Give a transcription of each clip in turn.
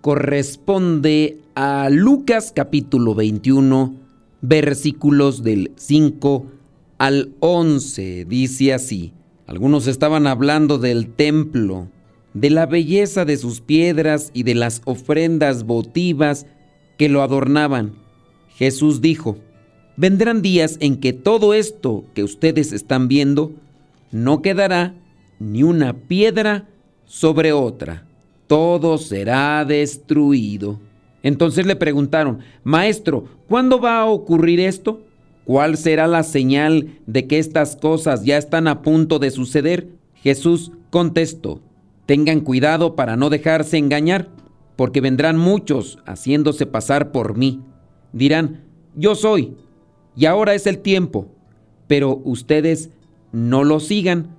corresponde a Lucas capítulo 21, versículos del 5 al 11. Dice así, algunos estaban hablando del templo, de la belleza de sus piedras y de las ofrendas votivas que lo adornaban. Jesús dijo, vendrán días en que todo esto que ustedes están viendo no quedará ni una piedra sobre otra. Todo será destruido. Entonces le preguntaron, Maestro, ¿cuándo va a ocurrir esto? ¿Cuál será la señal de que estas cosas ya están a punto de suceder? Jesús contestó, Tengan cuidado para no dejarse engañar, porque vendrán muchos haciéndose pasar por mí. Dirán, Yo soy, y ahora es el tiempo, pero ustedes no lo sigan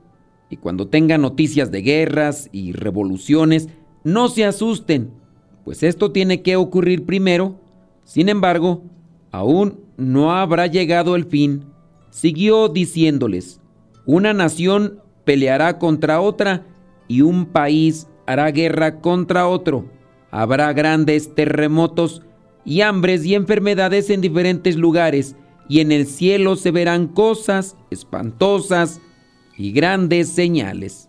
y cuando tengan noticias de guerras y revoluciones, no se asusten, pues esto tiene que ocurrir primero. Sin embargo, aún no habrá llegado el fin. Siguió diciéndoles, una nación peleará contra otra y un país hará guerra contra otro. Habrá grandes terremotos y hambres y enfermedades en diferentes lugares, y en el cielo se verán cosas espantosas y grandes señales.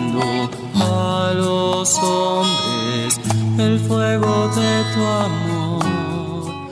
hombres el fuego de tu amor.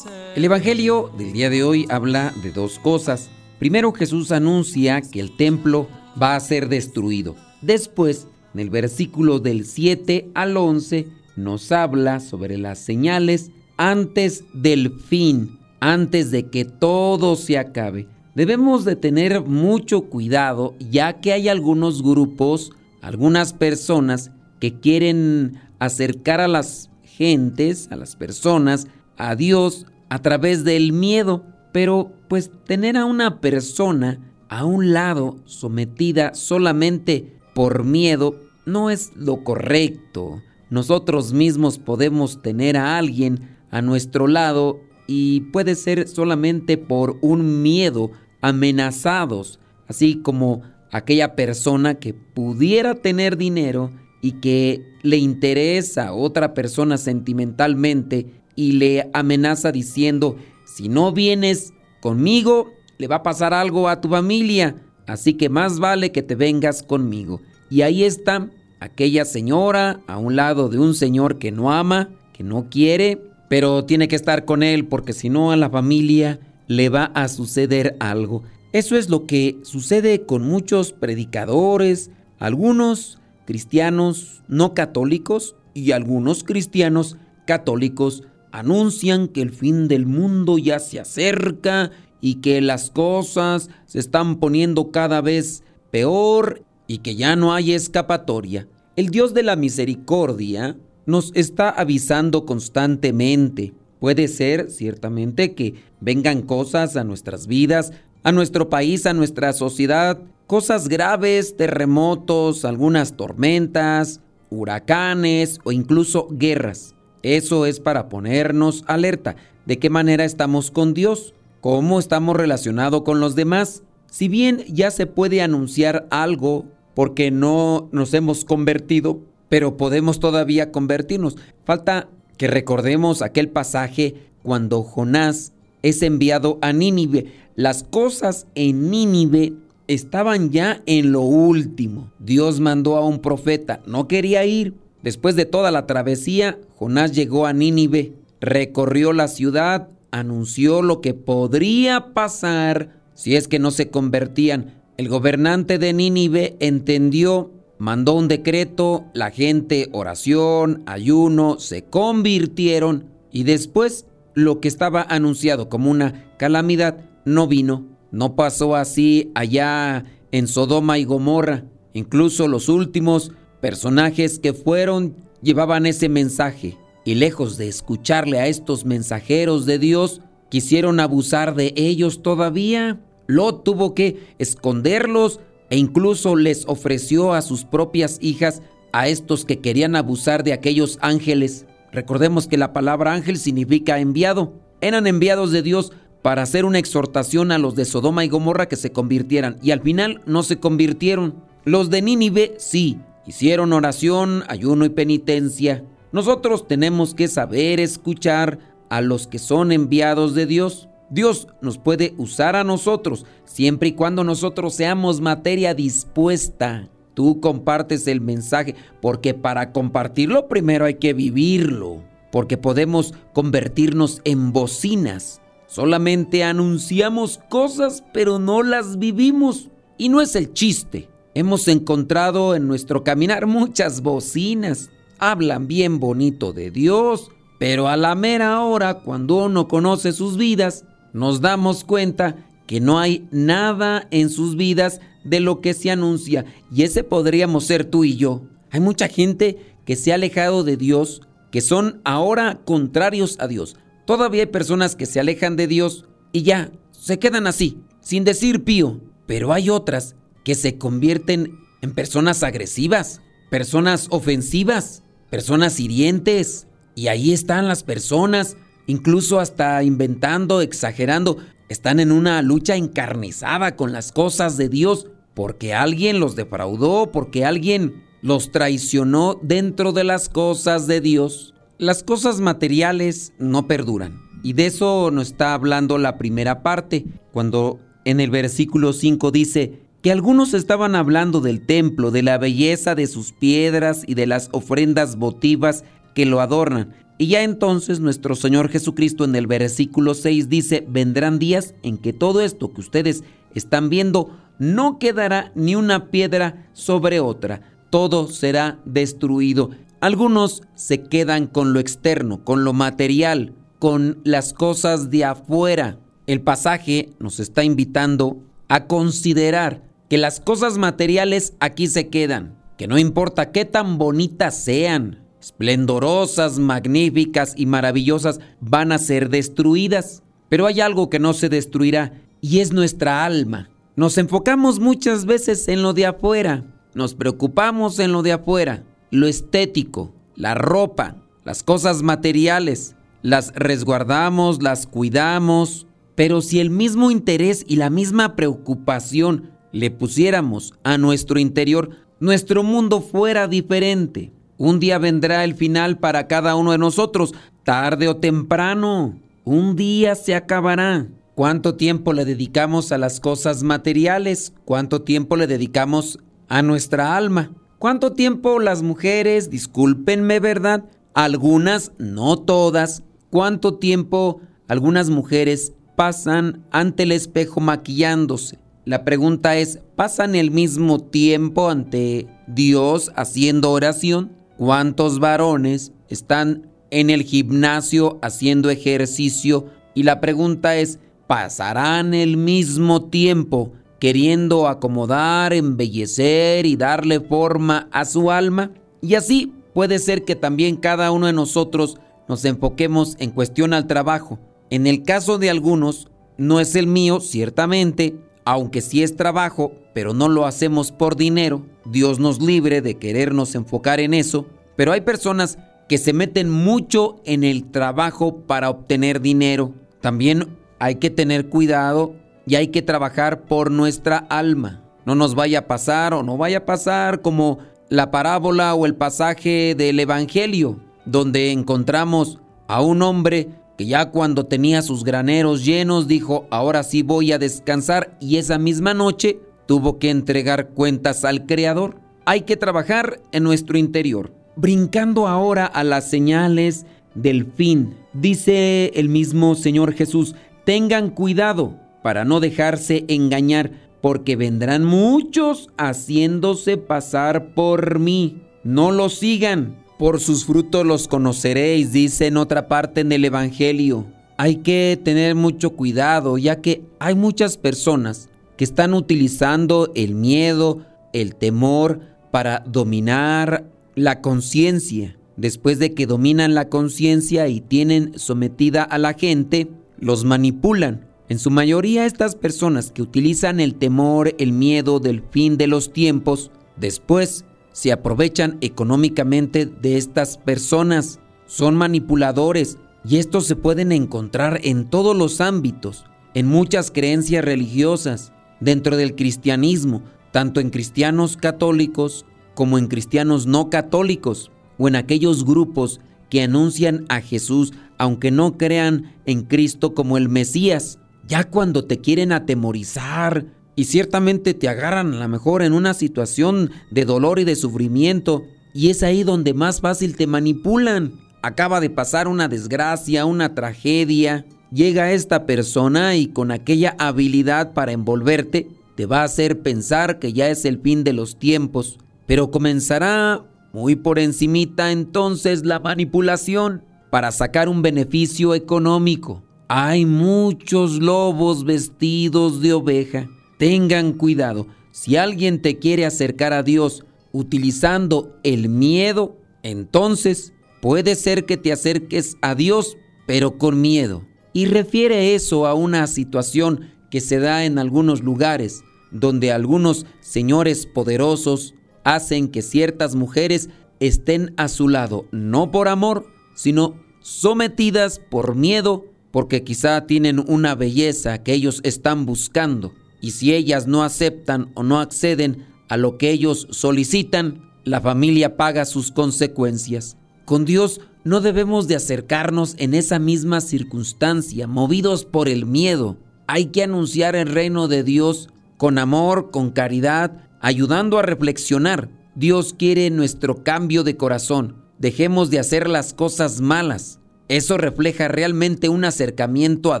El Evangelio del día de hoy habla de dos cosas. Primero Jesús anuncia que el templo va a ser destruido. Después, en el versículo del 7 al 11, nos habla sobre las señales antes del fin, antes de que todo se acabe. Debemos de tener mucho cuidado ya que hay algunos grupos algunas personas que quieren acercar a las gentes, a las personas, a Dios a través del miedo. Pero pues tener a una persona a un lado sometida solamente por miedo no es lo correcto. Nosotros mismos podemos tener a alguien a nuestro lado y puede ser solamente por un miedo amenazados, así como aquella persona que pudiera tener dinero y que le interesa a otra persona sentimentalmente y le amenaza diciendo, si no vienes conmigo, le va a pasar algo a tu familia, así que más vale que te vengas conmigo. Y ahí está aquella señora a un lado de un señor que no ama, que no quiere, pero tiene que estar con él porque si no a la familia le va a suceder algo. Eso es lo que sucede con muchos predicadores, algunos cristianos no católicos y algunos cristianos católicos anuncian que el fin del mundo ya se acerca y que las cosas se están poniendo cada vez peor y que ya no hay escapatoria. El Dios de la misericordia nos está avisando constantemente. Puede ser, ciertamente, que vengan cosas a nuestras vidas a nuestro país, a nuestra sociedad, cosas graves, terremotos, algunas tormentas, huracanes o incluso guerras. Eso es para ponernos alerta. ¿De qué manera estamos con Dios? ¿Cómo estamos relacionados con los demás? Si bien ya se puede anunciar algo porque no nos hemos convertido, pero podemos todavía convertirnos. Falta que recordemos aquel pasaje cuando Jonás es enviado a Nínive. Las cosas en Nínive estaban ya en lo último. Dios mandó a un profeta, no quería ir. Después de toda la travesía, Jonás llegó a Nínive, recorrió la ciudad, anunció lo que podría pasar si es que no se convertían. El gobernante de Nínive entendió mandó un decreto, la gente, oración, ayuno, se convirtieron y después lo que estaba anunciado como una calamidad no vino. No pasó así allá en Sodoma y Gomorra. Incluso los últimos personajes que fueron llevaban ese mensaje y lejos de escucharle a estos mensajeros de Dios, quisieron abusar de ellos todavía. Lot tuvo que esconderlos, e incluso les ofreció a sus propias hijas a estos que querían abusar de aquellos ángeles. Recordemos que la palabra ángel significa enviado. Eran enviados de Dios para hacer una exhortación a los de Sodoma y Gomorra que se convirtieran y al final no se convirtieron. Los de Nínive sí, hicieron oración, ayuno y penitencia. Nosotros tenemos que saber escuchar a los que son enviados de Dios. Dios nos puede usar a nosotros siempre y cuando nosotros seamos materia dispuesta. Tú compartes el mensaje porque para compartirlo primero hay que vivirlo, porque podemos convertirnos en bocinas. Solamente anunciamos cosas pero no las vivimos. Y no es el chiste. Hemos encontrado en nuestro caminar muchas bocinas. Hablan bien bonito de Dios, pero a la mera hora, cuando uno conoce sus vidas, nos damos cuenta que no hay nada en sus vidas de lo que se anuncia. Y ese podríamos ser tú y yo. Hay mucha gente que se ha alejado de Dios, que son ahora contrarios a Dios. Todavía hay personas que se alejan de Dios y ya se quedan así, sin decir pío. Pero hay otras que se convierten en personas agresivas, personas ofensivas, personas hirientes. Y ahí están las personas incluso hasta inventando, exagerando, están en una lucha encarnizada con las cosas de Dios porque alguien los defraudó, porque alguien los traicionó dentro de las cosas de Dios. Las cosas materiales no perduran. Y de eso nos está hablando la primera parte, cuando en el versículo 5 dice que algunos estaban hablando del templo, de la belleza de sus piedras y de las ofrendas votivas que lo adornan. Y ya entonces nuestro Señor Jesucristo en el versículo 6 dice, vendrán días en que todo esto que ustedes están viendo no quedará ni una piedra sobre otra, todo será destruido. Algunos se quedan con lo externo, con lo material, con las cosas de afuera. El pasaje nos está invitando a considerar que las cosas materiales aquí se quedan, que no importa qué tan bonitas sean, esplendorosas, magníficas y maravillosas van a ser destruidas. Pero hay algo que no se destruirá y es nuestra alma. Nos enfocamos muchas veces en lo de afuera, nos preocupamos en lo de afuera, lo estético, la ropa, las cosas materiales, las resguardamos, las cuidamos, pero si el mismo interés y la misma preocupación le pusiéramos a nuestro interior, nuestro mundo fuera diferente. Un día vendrá el final para cada uno de nosotros, tarde o temprano. Un día se acabará. ¿Cuánto tiempo le dedicamos a las cosas materiales? ¿Cuánto tiempo le dedicamos a nuestra alma? ¿Cuánto tiempo las mujeres, discúlpenme, verdad? Algunas, no todas. ¿Cuánto tiempo algunas mujeres pasan ante el espejo maquillándose? La pregunta es, ¿pasan el mismo tiempo ante Dios haciendo oración? ¿Cuántos varones están en el gimnasio haciendo ejercicio? Y la pregunta es, ¿pasarán el mismo tiempo queriendo acomodar, embellecer y darle forma a su alma? Y así puede ser que también cada uno de nosotros nos enfoquemos en cuestión al trabajo. En el caso de algunos, no es el mío, ciertamente, aunque sí es trabajo, pero no lo hacemos por dinero, Dios nos libre de querernos enfocar en eso, pero hay personas que se meten mucho en el trabajo para obtener dinero. También hay que tener cuidado y hay que trabajar por nuestra alma. No nos vaya a pasar o no vaya a pasar como la parábola o el pasaje del Evangelio, donde encontramos a un hombre que ya cuando tenía sus graneros llenos dijo, ahora sí voy a descansar y esa misma noche tuvo que entregar cuentas al Creador. Hay que trabajar en nuestro interior. Brincando ahora a las señales del fin, dice el mismo Señor Jesús, tengan cuidado para no dejarse engañar, porque vendrán muchos haciéndose pasar por mí. No los sigan, por sus frutos los conoceréis, dice en otra parte en el Evangelio. Hay que tener mucho cuidado, ya que hay muchas personas que están utilizando el miedo, el temor para dominar la conciencia. Después de que dominan la conciencia y tienen sometida a la gente, los manipulan en su mayoría estas personas que utilizan el temor, el miedo del fin de los tiempos, después se aprovechan económicamente de estas personas. Son manipuladores y estos se pueden encontrar en todos los ámbitos, en muchas creencias religiosas, dentro del cristianismo, tanto en cristianos católicos como en cristianos no católicos, o en aquellos grupos que anuncian a Jesús aunque no crean en Cristo como el Mesías. Ya cuando te quieren atemorizar y ciertamente te agarran a lo mejor en una situación de dolor y de sufrimiento, y es ahí donde más fácil te manipulan. Acaba de pasar una desgracia, una tragedia. Llega esta persona y con aquella habilidad para envolverte, te va a hacer pensar que ya es el fin de los tiempos. Pero comenzará muy por encimita entonces la manipulación para sacar un beneficio económico. Hay muchos lobos vestidos de oveja. Tengan cuidado. Si alguien te quiere acercar a Dios utilizando el miedo, entonces puede ser que te acerques a Dios, pero con miedo. Y refiere eso a una situación que se da en algunos lugares, donde algunos señores poderosos hacen que ciertas mujeres estén a su lado, no por amor, sino sometidas por miedo porque quizá tienen una belleza que ellos están buscando y si ellas no aceptan o no acceden a lo que ellos solicitan, la familia paga sus consecuencias. Con Dios no debemos de acercarnos en esa misma circunstancia, movidos por el miedo. Hay que anunciar el reino de Dios con amor, con caridad, ayudando a reflexionar. Dios quiere nuestro cambio de corazón. Dejemos de hacer las cosas malas. Eso refleja realmente un acercamiento a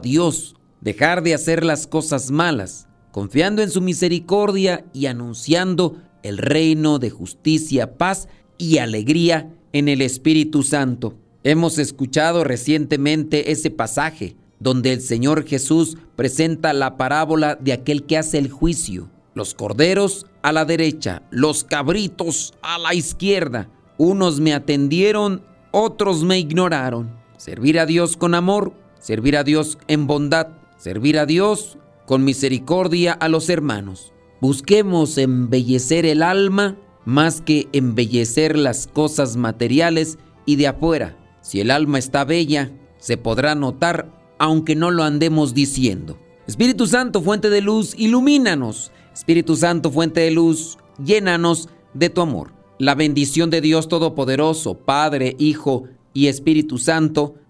Dios, dejar de hacer las cosas malas, confiando en su misericordia y anunciando el reino de justicia, paz y alegría en el Espíritu Santo. Hemos escuchado recientemente ese pasaje donde el Señor Jesús presenta la parábola de aquel que hace el juicio. Los corderos a la derecha, los cabritos a la izquierda. Unos me atendieron, otros me ignoraron. Servir a Dios con amor, servir a Dios en bondad, servir a Dios con misericordia a los hermanos. Busquemos embellecer el alma más que embellecer las cosas materiales y de afuera. Si el alma está bella, se podrá notar aunque no lo andemos diciendo. Espíritu Santo, fuente de luz, ilumínanos. Espíritu Santo, fuente de luz, llénanos de tu amor. La bendición de Dios Todopoderoso, Padre, Hijo y Espíritu Santo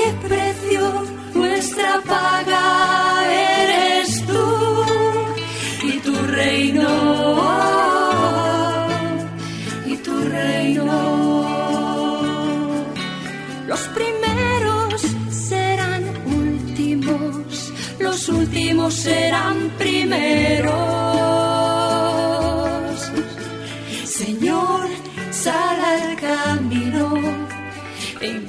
qué precio, nuestra paga eres tú y tu reino. Y tu reino. Los primeros serán últimos, los últimos serán primeros. Señor, sal